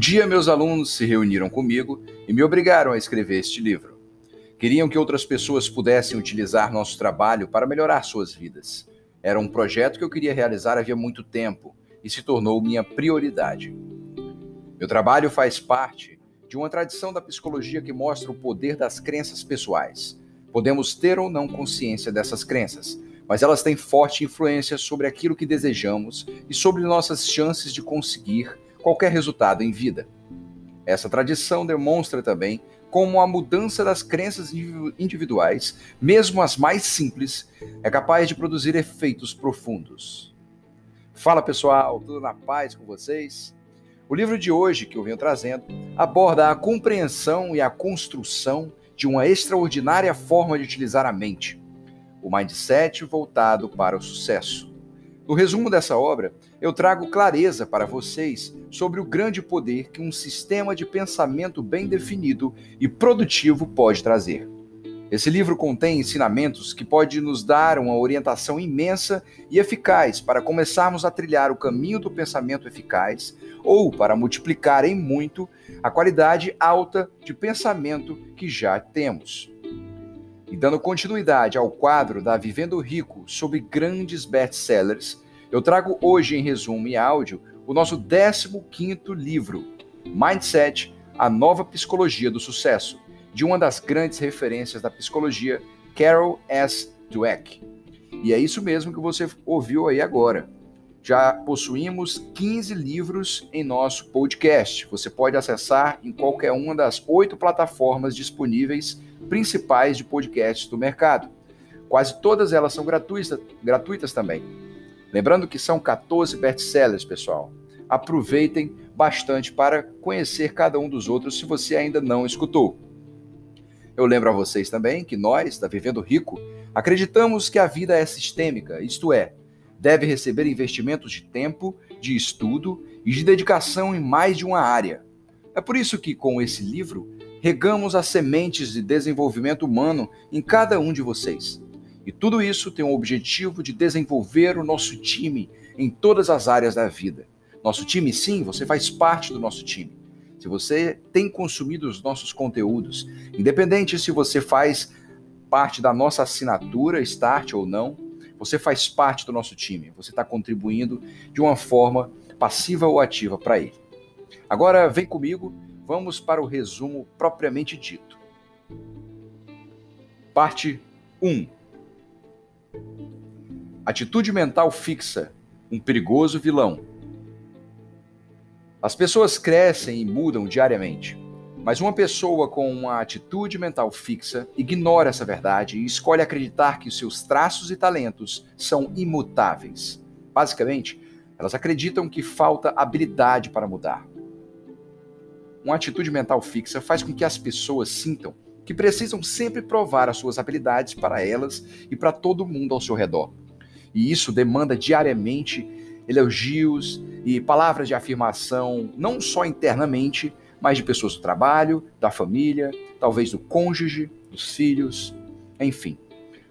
dia, meus alunos se reuniram comigo e me obrigaram a escrever este livro. Queriam que outras pessoas pudessem utilizar nosso trabalho para melhorar suas vidas. Era um projeto que eu queria realizar havia muito tempo e se tornou minha prioridade. Meu trabalho faz parte de uma tradição da psicologia que mostra o poder das crenças pessoais. Podemos ter ou não consciência dessas crenças, mas elas têm forte influência sobre aquilo que desejamos e sobre nossas chances de conseguir qualquer resultado em vida. Essa tradição demonstra também como a mudança das crenças individuais, mesmo as mais simples, é capaz de produzir efeitos profundos. Fala pessoal, tudo na paz com vocês? O livro de hoje que eu venho trazendo aborda a compreensão e a construção de uma extraordinária forma de utilizar a mente, o mindset voltado para o sucesso. No resumo dessa obra, eu trago clareza para vocês sobre o grande poder que um sistema de pensamento bem definido e produtivo pode trazer. Esse livro contém ensinamentos que podem nos dar uma orientação imensa e eficaz para começarmos a trilhar o caminho do pensamento eficaz ou para multiplicar em muito a qualidade alta de pensamento que já temos. E dando continuidade ao quadro da Vivendo Rico sobre grandes best-sellers, eu trago hoje em resumo e áudio o nosso 15º livro, Mindset, a nova psicologia do sucesso, de uma das grandes referências da psicologia, Carol S. Dweck. E é isso mesmo que você ouviu aí agora. Já possuímos 15 livros em nosso podcast. Você pode acessar em qualquer uma das oito plataformas disponíveis principais de podcasts do mercado. Quase todas elas são gratuitas, gratuitas também. Lembrando que são 14 best-sellers, pessoal. Aproveitem bastante para conhecer cada um dos outros se você ainda não escutou. Eu lembro a vocês também que nós, da Vivendo Rico, acreditamos que a vida é sistêmica, isto é, deve receber investimentos de tempo, de estudo e de dedicação em mais de uma área. É por isso que, com esse livro, regamos as sementes de desenvolvimento humano em cada um de vocês. E tudo isso tem o objetivo de desenvolver o nosso time em todas as áreas da vida. Nosso time, sim, você faz parte do nosso time. Se você tem consumido os nossos conteúdos, independente se você faz parte da nossa assinatura, Start ou não, você faz parte do nosso time. Você está contribuindo de uma forma passiva ou ativa para ele. Agora, vem comigo vamos para o resumo propriamente dito. Parte 1. Atitude mental fixa, um perigoso vilão. As pessoas crescem e mudam diariamente, mas uma pessoa com uma atitude mental fixa ignora essa verdade e escolhe acreditar que seus traços e talentos são imutáveis. Basicamente, elas acreditam que falta habilidade para mudar. Uma atitude mental fixa faz com que as pessoas sintam que precisam sempre provar as suas habilidades para elas e para todo mundo ao seu redor. E isso demanda diariamente elogios e palavras de afirmação, não só internamente, mas de pessoas do trabalho, da família, talvez do cônjuge, dos filhos, enfim.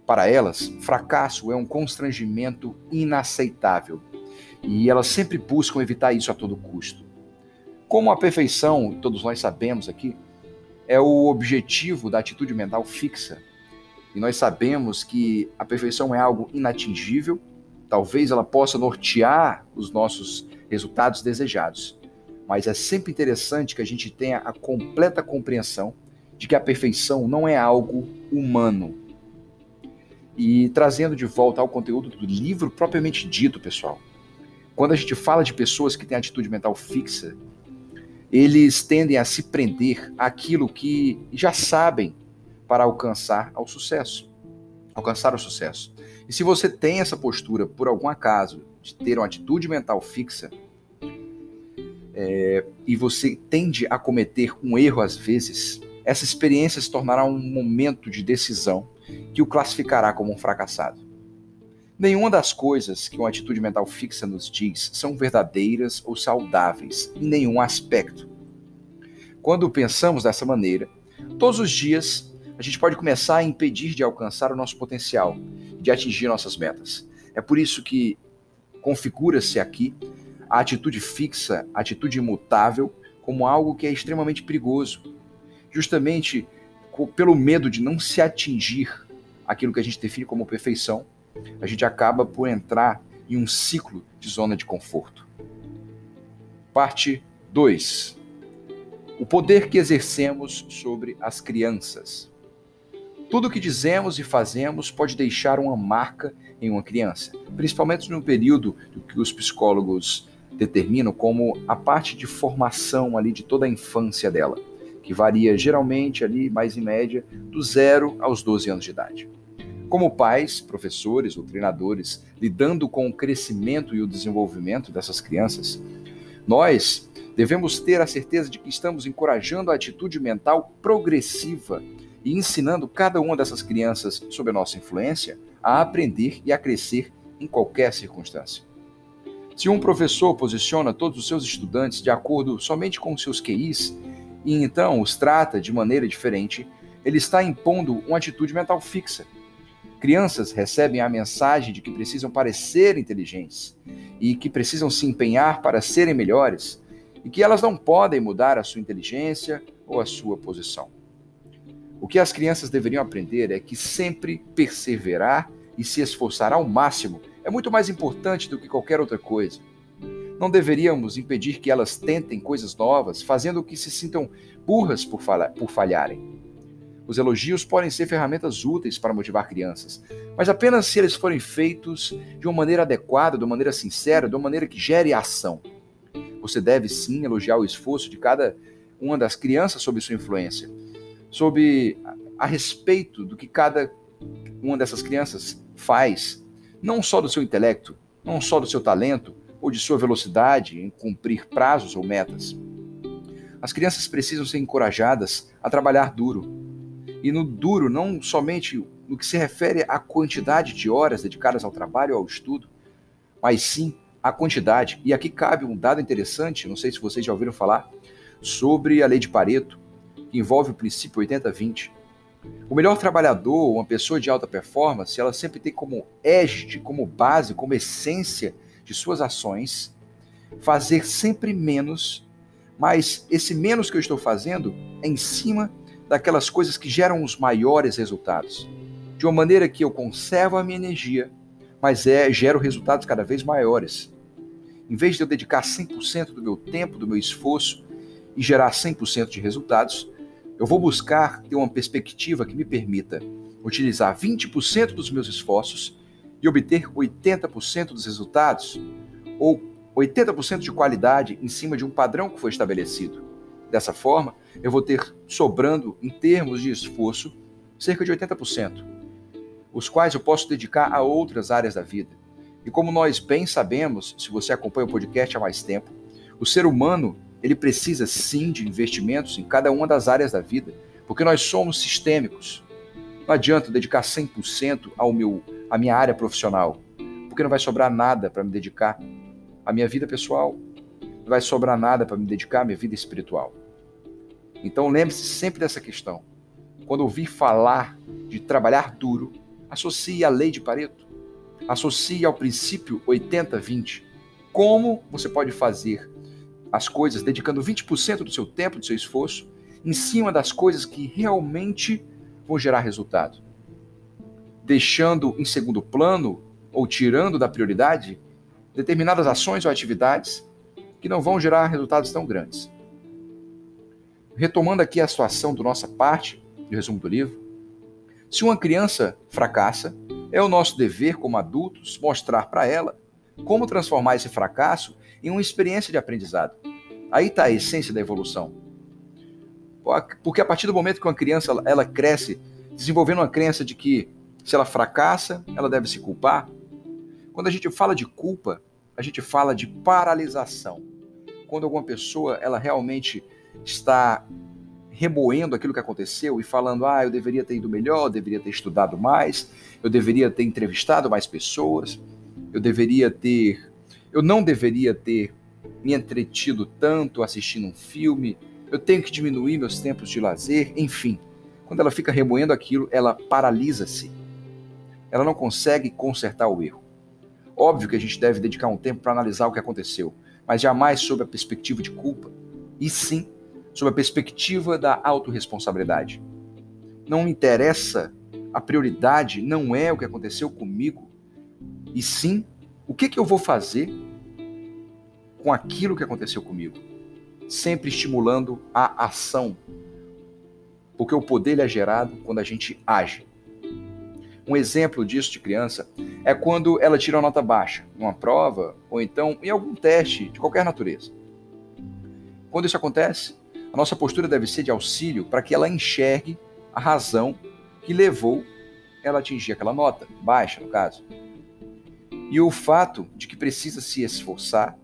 Para elas, fracasso é um constrangimento inaceitável e elas sempre buscam evitar isso a todo custo. Como a perfeição, todos nós sabemos aqui, é o objetivo da atitude mental fixa, e nós sabemos que a perfeição é algo inatingível, talvez ela possa nortear os nossos resultados desejados, mas é sempre interessante que a gente tenha a completa compreensão de que a perfeição não é algo humano. E trazendo de volta ao conteúdo do livro propriamente dito, pessoal, quando a gente fala de pessoas que têm atitude mental fixa, eles tendem a se prender àquilo que já sabem para alcançar ao sucesso, alcançar o sucesso. E se você tem essa postura, por algum acaso, de ter uma atitude mental fixa, é, e você tende a cometer um erro às vezes, essa experiência se tornará um momento de decisão que o classificará como um fracassado. Nenhuma das coisas que uma atitude mental fixa nos diz são verdadeiras ou saudáveis em nenhum aspecto. Quando pensamos dessa maneira, todos os dias a gente pode começar a impedir de alcançar o nosso potencial, de atingir nossas metas. É por isso que configura-se aqui a atitude fixa, a atitude imutável, como algo que é extremamente perigoso, justamente pelo medo de não se atingir aquilo que a gente define como perfeição, a gente acaba por entrar em um ciclo de zona de conforto. Parte 2. O poder que exercemos sobre as crianças. Tudo o que dizemos e fazemos pode deixar uma marca em uma criança, principalmente no período que os psicólogos determinam como a parte de formação ali de toda a infância dela, que varia geralmente ali, mais em média, do zero aos 12 anos de idade. Como pais, professores ou treinadores lidando com o crescimento e o desenvolvimento dessas crianças, nós devemos ter a certeza de que estamos encorajando a atitude mental progressiva e ensinando cada uma dessas crianças, sob a nossa influência, a aprender e a crescer em qualquer circunstância. Se um professor posiciona todos os seus estudantes de acordo somente com seus QIs e então os trata de maneira diferente, ele está impondo uma atitude mental fixa. Crianças recebem a mensagem de que precisam parecer inteligentes e que precisam se empenhar para serem melhores e que elas não podem mudar a sua inteligência ou a sua posição. O que as crianças deveriam aprender é que sempre perseverar e se esforçar ao máximo é muito mais importante do que qualquer outra coisa. Não deveríamos impedir que elas tentem coisas novas, fazendo que se sintam burras por, por falharem. Os elogios podem ser ferramentas úteis para motivar crianças, mas apenas se eles forem feitos de uma maneira adequada, de uma maneira sincera, de uma maneira que gere ação. Você deve sim elogiar o esforço de cada uma das crianças sob sua influência, sob a respeito do que cada uma dessas crianças faz não só do seu intelecto, não só do seu talento ou de sua velocidade em cumprir prazos ou metas. As crianças precisam ser encorajadas a trabalhar duro. E no duro, não somente no que se refere à quantidade de horas dedicadas ao trabalho ou ao estudo, mas sim a quantidade. E aqui cabe um dado interessante, não sei se vocês já ouviram falar, sobre a lei de Pareto, que envolve o princípio 80-20. O melhor trabalhador, uma pessoa de alta performance, ela sempre tem como égide, como base, como essência de suas ações, fazer sempre menos, mas esse menos que eu estou fazendo é em cima daquelas coisas que geram os maiores resultados. De uma maneira que eu conservo a minha energia, mas é, gero resultados cada vez maiores. Em vez de eu dedicar 100% do meu tempo, do meu esforço e gerar 100% de resultados, eu vou buscar ter uma perspectiva que me permita utilizar 20% dos meus esforços e obter 80% dos resultados, ou 80% de qualidade em cima de um padrão que foi estabelecido. Dessa forma, eu vou ter sobrando, em termos de esforço, cerca de 80%, os quais eu posso dedicar a outras áreas da vida. E como nós bem sabemos, se você acompanha o podcast há mais tempo, o ser humano ele precisa sim de investimentos em cada uma das áreas da vida, porque nós somos sistêmicos. Não adianta dedicar 100% ao meu, à minha área profissional, porque não vai sobrar nada para me dedicar à minha vida pessoal, não vai sobrar nada para me dedicar à minha vida espiritual. Então lembre-se sempre dessa questão. Quando ouvir falar de trabalhar duro, associe à lei de Pareto, associe ao princípio 80-20. Como você pode fazer as coisas, dedicando 20% do seu tempo, do seu esforço, em cima das coisas que realmente vão gerar resultado. Deixando em segundo plano ou tirando da prioridade determinadas ações ou atividades que não vão gerar resultados tão grandes. Retomando aqui a situação do nossa parte, de resumo do livro, se uma criança fracassa, é o nosso dever como adultos mostrar para ela como transformar esse fracasso em uma experiência de aprendizado. Aí está a essência da evolução. Porque a partir do momento que uma criança ela cresce, desenvolvendo uma crença de que se ela fracassa, ela deve se culpar. Quando a gente fala de culpa, a gente fala de paralisação. Quando alguma pessoa ela realmente está remoendo aquilo que aconteceu e falando: ah, eu deveria ter ido melhor, eu deveria ter estudado mais, eu deveria ter entrevistado mais pessoas, eu deveria ter eu não deveria ter me entretido tanto assistindo um filme, eu tenho que diminuir meus tempos de lazer, enfim. Quando ela fica remoendo aquilo, ela paralisa-se. Ela não consegue consertar o erro. Óbvio que a gente deve dedicar um tempo para analisar o que aconteceu, mas jamais sob a perspectiva de culpa. e sim sob a perspectiva da autorresponsabilidade. Não me interessa, a prioridade não é o que aconteceu comigo, e sim o que, que eu vou fazer com aquilo que aconteceu comigo. Sempre estimulando a ação, porque o poder é gerado quando a gente age. Um exemplo disso de criança é quando ela tira uma nota baixa numa prova ou então em algum teste de qualquer natureza. Quando isso acontece, a nossa postura deve ser de auxílio para que ela enxergue a razão que levou ela a atingir aquela nota baixa, no caso. E o fato de que precisa se esforçar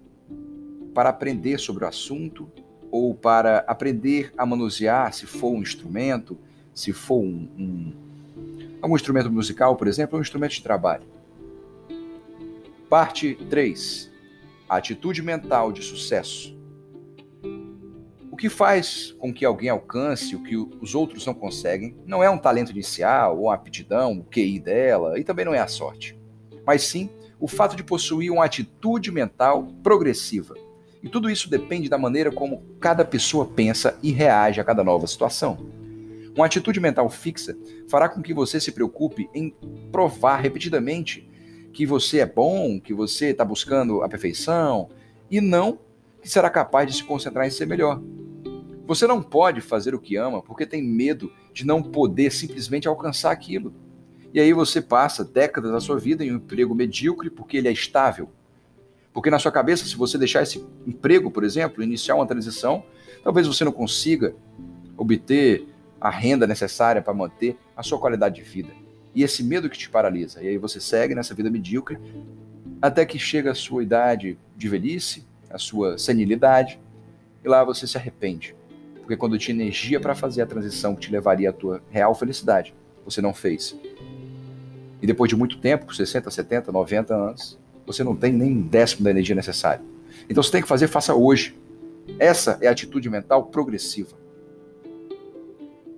para aprender sobre o assunto ou para aprender a manusear, se for um instrumento, se for um, um algum instrumento musical, por exemplo, ou um instrumento de trabalho. Parte 3. Atitude mental de sucesso. O que faz com que alguém alcance o que os outros não conseguem não é um talento inicial ou uma aptidão, o QI dela, e também não é a sorte, mas sim o fato de possuir uma atitude mental progressiva. E tudo isso depende da maneira como cada pessoa pensa e reage a cada nova situação. Uma atitude mental fixa fará com que você se preocupe em provar repetidamente que você é bom, que você está buscando a perfeição e não que será capaz de se concentrar em ser melhor. Você não pode fazer o que ama porque tem medo de não poder simplesmente alcançar aquilo. E aí você passa décadas da sua vida em um emprego medíocre porque ele é estável. Porque na sua cabeça, se você deixar esse emprego, por exemplo, iniciar uma transição, talvez você não consiga obter a renda necessária para manter a sua qualidade de vida. E esse medo que te paralisa. E aí você segue nessa vida medíocre até que chega a sua idade de velhice, a sua senilidade, e lá você se arrepende. Porque quando tinha energia para fazer a transição que te levaria à tua real felicidade, você não fez. E depois de muito tempo, 60, 70, 90 anos, você não tem nem um décimo da energia necessária. Então você tem que fazer, faça hoje. Essa é a atitude mental progressiva.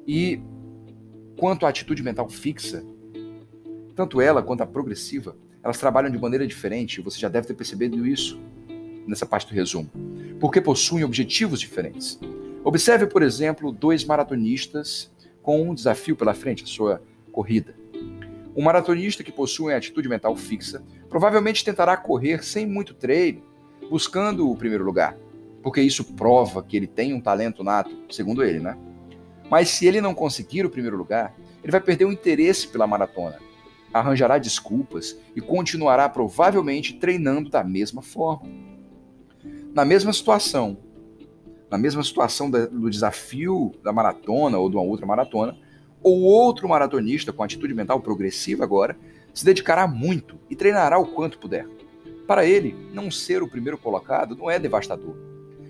E quanto à atitude mental fixa, tanto ela quanto a progressiva, elas trabalham de maneira diferente, você já deve ter percebido isso nessa parte do resumo, porque possuem objetivos diferentes. Observe, por exemplo, dois maratonistas com um desafio pela frente, a sua corrida. Um maratonista que possui uma atitude mental fixa provavelmente tentará correr sem muito treino, buscando o primeiro lugar, porque isso prova que ele tem um talento nato, segundo ele, né? Mas se ele não conseguir o primeiro lugar, ele vai perder o interesse pela maratona, arranjará desculpas e continuará provavelmente treinando da mesma forma. Na mesma situação, na mesma situação do desafio da maratona ou de uma outra maratona, ou outro maratonista com atitude mental progressiva agora se dedicará muito e treinará o quanto puder. Para ele, não ser o primeiro colocado não é devastador.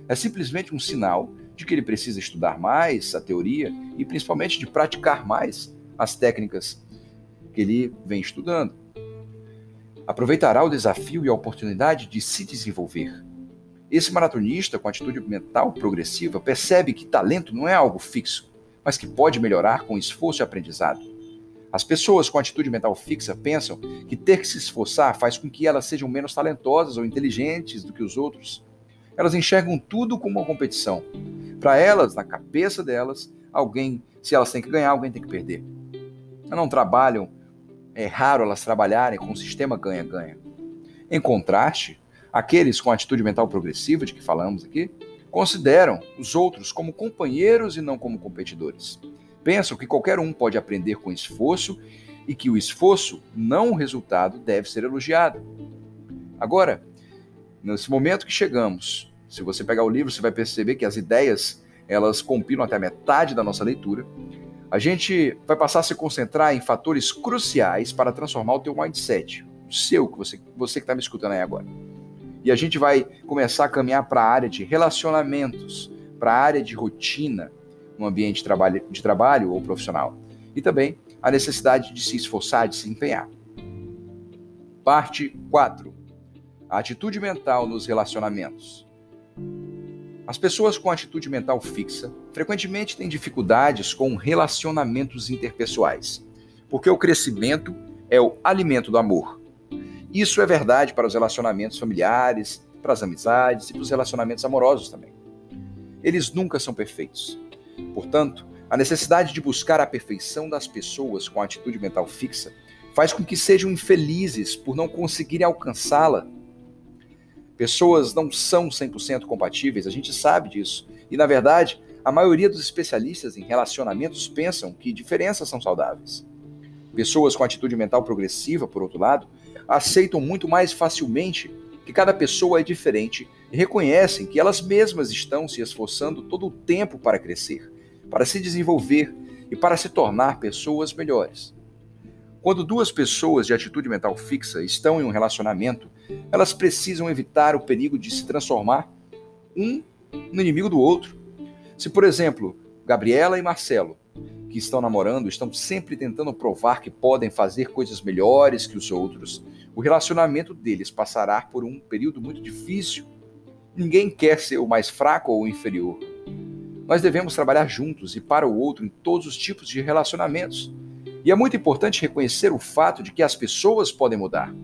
É simplesmente um sinal de que ele precisa estudar mais a teoria e principalmente de praticar mais as técnicas que ele vem estudando. Aproveitará o desafio e a oportunidade de se desenvolver. Esse maratonista com atitude mental progressiva percebe que talento não é algo fixo, mas que pode melhorar com esforço e aprendizado. As pessoas com atitude mental fixa pensam que ter que se esforçar faz com que elas sejam menos talentosas ou inteligentes do que os outros. Elas enxergam tudo como uma competição para elas, na cabeça delas, alguém, se elas têm que ganhar, alguém tem que perder. Elas não trabalham, é raro elas trabalharem com o sistema ganha-ganha. Em contraste, aqueles com atitude mental progressiva de que falamos aqui, consideram os outros como companheiros e não como competidores. Pensam que qualquer um pode aprender com esforço e que o esforço, não o resultado, deve ser elogiado. Agora, nesse momento que chegamos se você pegar o livro, você vai perceber que as ideias elas compilam até a metade da nossa leitura. A gente vai passar a se concentrar em fatores cruciais para transformar o teu mindset, o seu, que você, você que está me escutando aí agora. E a gente vai começar a caminhar para a área de relacionamentos, para a área de rotina no ambiente de trabalho, de trabalho ou profissional. E também a necessidade de se esforçar, de se empenhar. Parte 4. A atitude mental nos relacionamentos. As pessoas com atitude mental fixa frequentemente têm dificuldades com relacionamentos interpessoais, porque o crescimento é o alimento do amor. Isso é verdade para os relacionamentos familiares, para as amizades e para os relacionamentos amorosos também. eles nunca são perfeitos. Portanto, a necessidade de buscar a perfeição das pessoas com atitude mental fixa faz com que sejam infelizes por não conseguirem alcançá-la. Pessoas não são 100% compatíveis, a gente sabe disso. E, na verdade, a maioria dos especialistas em relacionamentos pensam que diferenças são saudáveis. Pessoas com atitude mental progressiva, por outro lado, aceitam muito mais facilmente que cada pessoa é diferente e reconhecem que elas mesmas estão se esforçando todo o tempo para crescer para se desenvolver e para se tornar pessoas melhores. Quando duas pessoas de atitude mental fixa estão em um relacionamento, elas precisam evitar o perigo de se transformar um no inimigo do outro. Se, por exemplo, Gabriela e Marcelo, que estão namorando, estão sempre tentando provar que podem fazer coisas melhores que os outros, o relacionamento deles passará por um período muito difícil. Ninguém quer ser o mais fraco ou inferior. Nós devemos trabalhar juntos e para o outro em todos os tipos de relacionamentos. E é muito importante reconhecer o fato de que as pessoas podem mudar.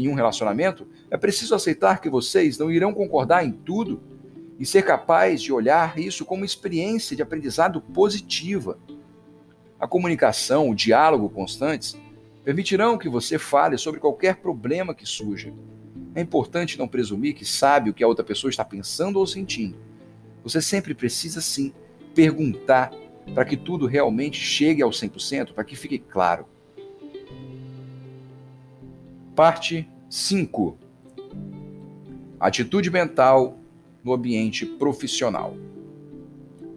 Em um relacionamento, é preciso aceitar que vocês não irão concordar em tudo e ser capaz de olhar isso como experiência de aprendizado positiva. A comunicação, o diálogo constantes permitirão que você fale sobre qualquer problema que surja. É importante não presumir que sabe o que a outra pessoa está pensando ou sentindo você sempre precisa sim perguntar para que tudo realmente chegue ao 100%, para que fique claro. Parte 5. Atitude mental no ambiente profissional.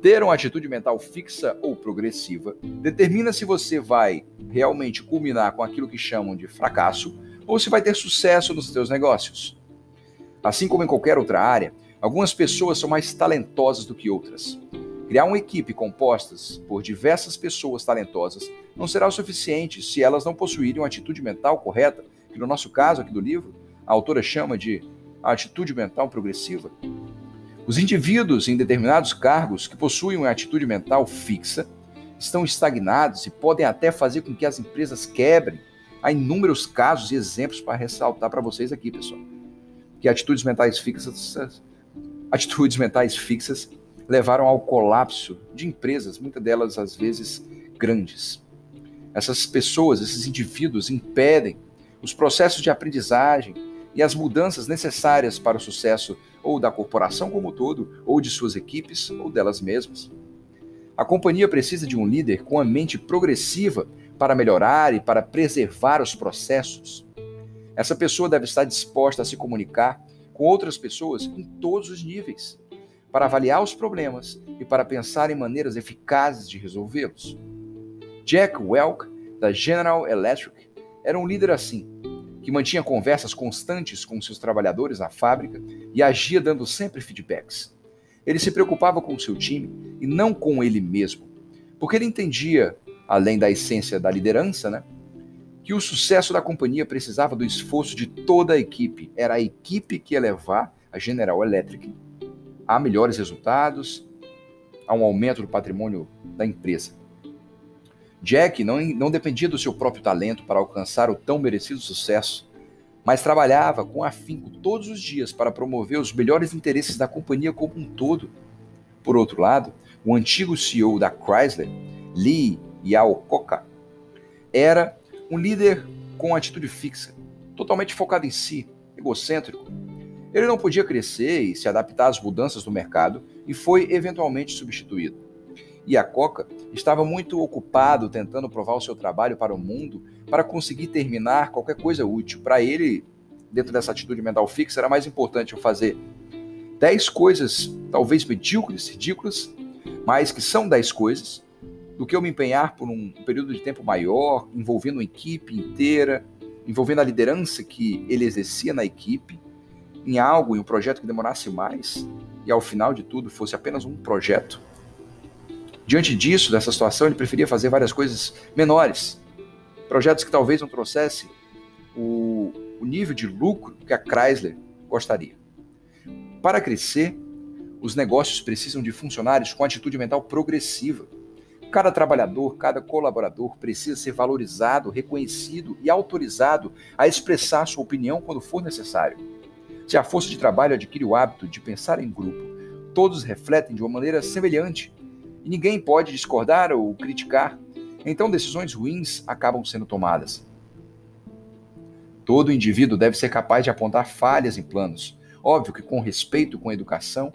Ter uma atitude mental fixa ou progressiva determina se você vai realmente culminar com aquilo que chamam de fracasso ou se vai ter sucesso nos seus negócios. Assim como em qualquer outra área, Algumas pessoas são mais talentosas do que outras. Criar uma equipe composta por diversas pessoas talentosas não será o suficiente se elas não possuírem uma atitude mental correta, que no nosso caso aqui do livro, a autora chama de atitude mental progressiva. Os indivíduos em determinados cargos que possuem uma atitude mental fixa estão estagnados e podem até fazer com que as empresas quebrem. Há inúmeros casos e exemplos para ressaltar para vocês aqui, pessoal. Que atitudes mentais fixas atitudes mentais fixas levaram ao colapso de empresas, muitas delas às vezes grandes. Essas pessoas, esses indivíduos impedem os processos de aprendizagem e as mudanças necessárias para o sucesso ou da corporação como um todo, ou de suas equipes, ou delas mesmas. A companhia precisa de um líder com a mente progressiva para melhorar e para preservar os processos. Essa pessoa deve estar disposta a se comunicar com outras pessoas em todos os níveis, para avaliar os problemas e para pensar em maneiras eficazes de resolvê-los. Jack Welk, da General Electric, era um líder assim, que mantinha conversas constantes com seus trabalhadores na fábrica e agia dando sempre feedbacks. Ele se preocupava com seu time e não com ele mesmo, porque ele entendia, além da essência da liderança, né, que o sucesso da companhia precisava do esforço de toda a equipe. Era a equipe que ia levar a General Electric a melhores resultados, a um aumento do patrimônio da empresa. Jack não, não dependia do seu próprio talento para alcançar o tão merecido sucesso, mas trabalhava com afinco todos os dias para promover os melhores interesses da companhia como um todo. Por outro lado, o antigo CEO da Chrysler, Lee Iacocca, era um líder com atitude fixa, totalmente focado em si, egocêntrico. Ele não podia crescer e se adaptar às mudanças do mercado e foi eventualmente substituído. E a Coca estava muito ocupado tentando provar o seu trabalho para o mundo para conseguir terminar qualquer coisa útil. Para ele, dentro dessa atitude mental fixa, era mais importante eu fazer 10 coisas, talvez medíocres, ridículas, mas que são 10 coisas, do que eu me empenhar por um período de tempo maior, envolvendo uma equipe inteira, envolvendo a liderança que ele exercia na equipe, em algo, em um projeto que demorasse mais e ao final de tudo fosse apenas um projeto. Diante disso, dessa situação, ele preferia fazer várias coisas menores, projetos que talvez não trouxessem o, o nível de lucro que a Chrysler gostaria. Para crescer, os negócios precisam de funcionários com atitude mental progressiva Cada trabalhador, cada colaborador precisa ser valorizado, reconhecido e autorizado a expressar sua opinião quando for necessário. Se a força de trabalho adquire o hábito de pensar em grupo, Todos refletem de uma maneira semelhante e ninguém pode discordar ou criticar. Então, decisões ruins acabam sendo tomadas. Todo indivíduo deve ser capaz de apontar falhas em planos. Óbvio que com respeito, com educação,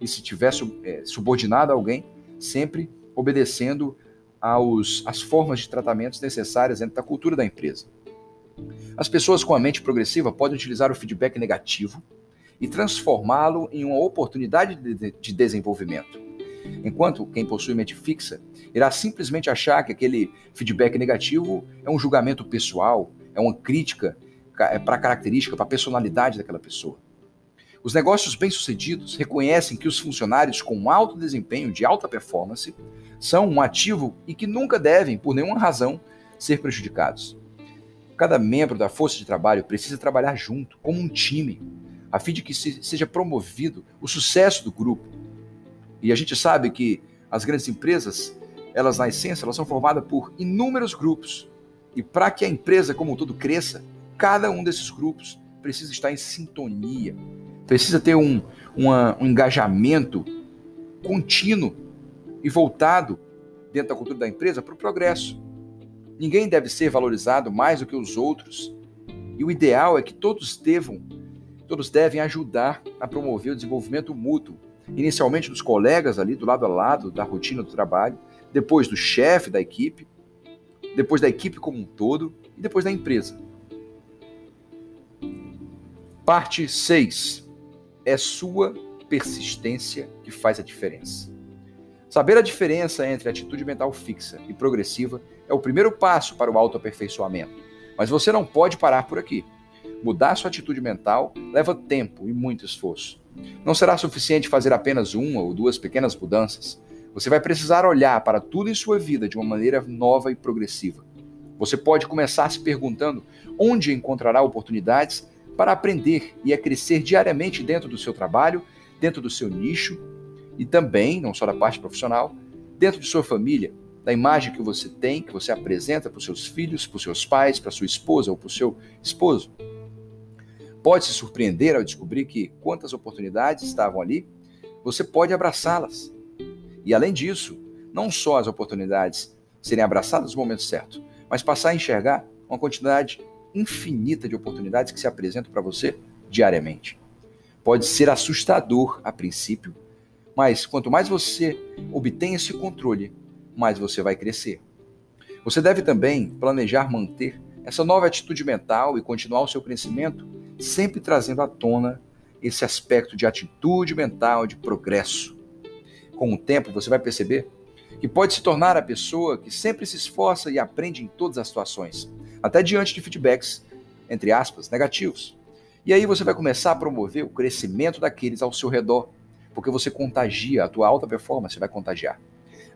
e se tiver é, subordinado a alguém, sempre obedecendo aos, às formas de tratamentos necessárias dentro da cultura da empresa. As pessoas com a mente progressiva podem utilizar o feedback negativo e transformá-lo em uma oportunidade de, de desenvolvimento. Enquanto quem possui mente fixa irá simplesmente achar que aquele feedback negativo é um julgamento pessoal, é uma crítica é para a característica, para a personalidade daquela pessoa. Os negócios bem-sucedidos reconhecem que os funcionários com alto desempenho, de alta performance, são um ativo e que nunca devem, por nenhuma razão, ser prejudicados. Cada membro da força de trabalho precisa trabalhar junto, como um time, a fim de que seja promovido o sucesso do grupo. E a gente sabe que as grandes empresas, elas na essência, elas são formadas por inúmeros grupos. E para que a empresa como um todo cresça, cada um desses grupos precisa estar em sintonia, precisa ter um, uma, um engajamento contínuo e voltado dentro da cultura da empresa para o progresso. Ninguém deve ser valorizado mais do que os outros. E o ideal é que todos devam, todos devem ajudar a promover o desenvolvimento mútuo, inicialmente dos colegas ali do lado a lado da rotina do trabalho, depois do chefe da equipe, depois da equipe como um todo e depois da empresa. Parte 6 é sua persistência que faz a diferença. Saber a diferença entre atitude mental fixa e progressiva é o primeiro passo para o autoaperfeiçoamento. Mas você não pode parar por aqui. Mudar sua atitude mental leva tempo e muito esforço. Não será suficiente fazer apenas uma ou duas pequenas mudanças. Você vai precisar olhar para tudo em sua vida de uma maneira nova e progressiva. Você pode começar se perguntando onde encontrará oportunidades para aprender e a crescer diariamente dentro do seu trabalho, dentro do seu nicho e também, não só da parte profissional, dentro de sua família, da imagem que você tem, que você apresenta para os seus filhos, para os seus pais, para sua esposa ou para o seu esposo. Pode se surpreender ao descobrir que quantas oportunidades estavam ali, você pode abraçá-las. E além disso, não só as oportunidades serem abraçadas no momento certo, mas passar a enxergar uma quantidade infinita de oportunidades que se apresentam para você diariamente. Pode ser assustador a princípio, mas quanto mais você obtém esse controle, mais você vai crescer. Você deve também planejar manter essa nova atitude mental e continuar o seu crescimento, sempre trazendo à tona esse aspecto de atitude mental, de progresso. Com o tempo, você vai perceber que pode se tornar a pessoa que sempre se esforça e aprende em todas as situações, até diante de feedbacks, entre aspas, negativos. E aí você vai começar a promover o crescimento daqueles ao seu redor, porque você contagia, a tua alta performance vai contagiar.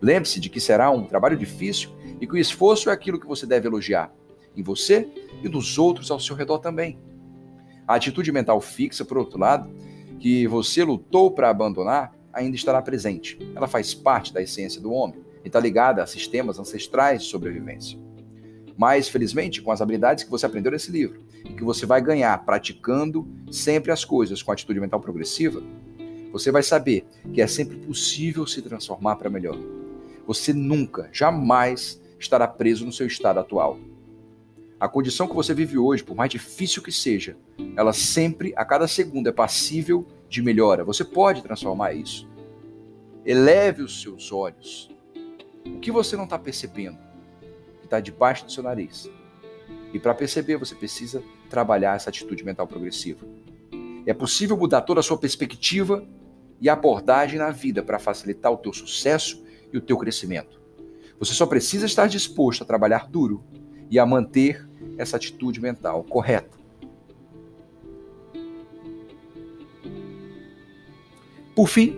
Lembre-se de que será um trabalho difícil e que o esforço é aquilo que você deve elogiar, em você e nos outros ao seu redor também. A atitude mental fixa, por outro lado, que você lutou para abandonar, ainda estará presente. Ela faz parte da essência do homem e está ligada a sistemas ancestrais de sobrevivência. Mas, felizmente, com as habilidades que você aprendeu nesse livro e que você vai ganhar praticando sempre as coisas com atitude mental progressiva, você vai saber que é sempre possível se transformar para melhor. Você nunca, jamais estará preso no seu estado atual. A condição que você vive hoje, por mais difícil que seja, ela sempre, a cada segundo, é passível de melhora. Você pode transformar isso. Eleve os seus olhos. O que você não está percebendo? Que está debaixo do seu nariz. E para perceber, você precisa trabalhar essa atitude mental progressiva. É possível mudar toda a sua perspectiva e abordagem na vida para facilitar o teu sucesso e o teu crescimento. Você só precisa estar disposto a trabalhar duro e a manter essa atitude mental correta. Por fim,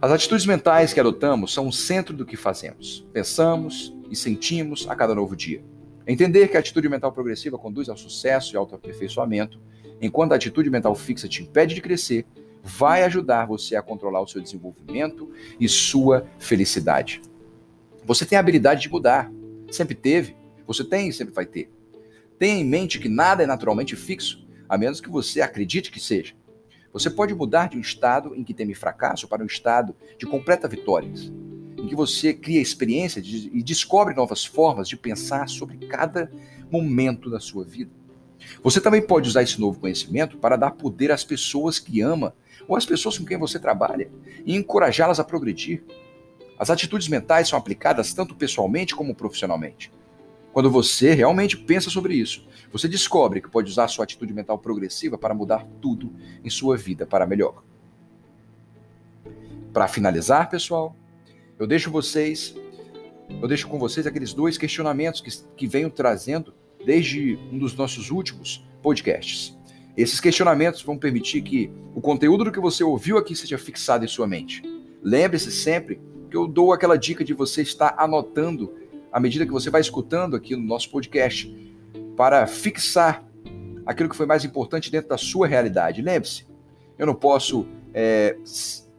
as atitudes mentais que adotamos são o centro do que fazemos, pensamos e sentimos a cada novo dia. Entender que a atitude mental progressiva conduz ao sucesso e ao aperfeiçoamento, enquanto a atitude mental fixa te impede de crescer, vai ajudar você a controlar o seu desenvolvimento e sua felicidade. Você tem a habilidade de mudar, sempre teve, você tem e sempre vai ter. Tenha em mente que nada é naturalmente fixo, a menos que você acredite que seja. Você pode mudar de um estado em que teme fracasso para um estado de completa vitória, em que você cria experiência e descobre novas formas de pensar sobre cada momento da sua vida. Você também pode usar esse novo conhecimento para dar poder às pessoas que ama ou às pessoas com quem você trabalha e encorajá-las a progredir. As atitudes mentais são aplicadas tanto pessoalmente como profissionalmente. Quando você realmente pensa sobre isso, você descobre que pode usar sua atitude mental progressiva para mudar tudo em sua vida para melhor. Para finalizar, pessoal, eu deixo vocês, eu deixo com vocês aqueles dois questionamentos que, que venho trazendo desde um dos nossos últimos podcasts. Esses questionamentos vão permitir que o conteúdo do que você ouviu aqui seja fixado em sua mente. Lembre-se sempre que eu dou aquela dica de você estar anotando à medida que você vai escutando aqui no nosso podcast, para fixar aquilo que foi mais importante dentro da sua realidade. Lembre-se, eu não posso é,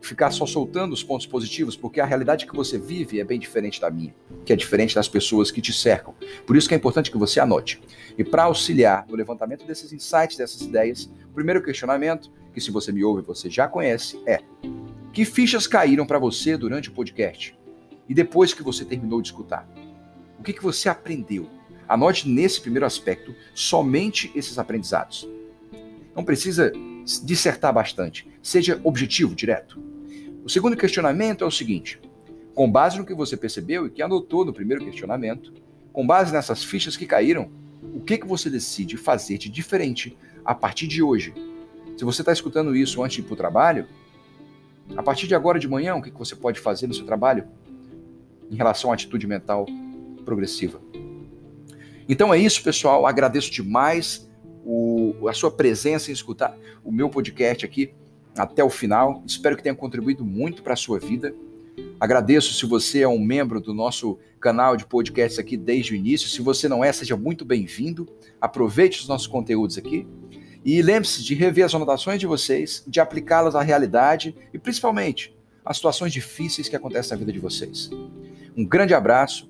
ficar só soltando os pontos positivos, porque a realidade que você vive é bem diferente da minha, que é diferente das pessoas que te cercam. Por isso que é importante que você anote. E para auxiliar no levantamento desses insights, dessas ideias, o primeiro questionamento, que se você me ouve você já conhece, é: que fichas caíram para você durante o podcast? E depois que você terminou de escutar? O que, que você aprendeu? Anote nesse primeiro aspecto somente esses aprendizados. Não precisa dissertar bastante. Seja objetivo, direto. O segundo questionamento é o seguinte: com base no que você percebeu e que anotou no primeiro questionamento, com base nessas fichas que caíram, o que, que você decide fazer de diferente a partir de hoje? Se você está escutando isso antes de ir para o trabalho, a partir de agora de manhã, o que, que você pode fazer no seu trabalho em relação à atitude mental progressiva. Então é isso, pessoal. Agradeço demais o, a sua presença em escutar o meu podcast aqui até o final. Espero que tenha contribuído muito para a sua vida. Agradeço se você é um membro do nosso canal de podcasts aqui desde o início. Se você não é, seja muito bem-vindo. Aproveite os nossos conteúdos aqui. E lembre-se de rever as anotações de vocês, de aplicá-las à realidade e principalmente às situações difíceis que acontecem na vida de vocês. Um grande abraço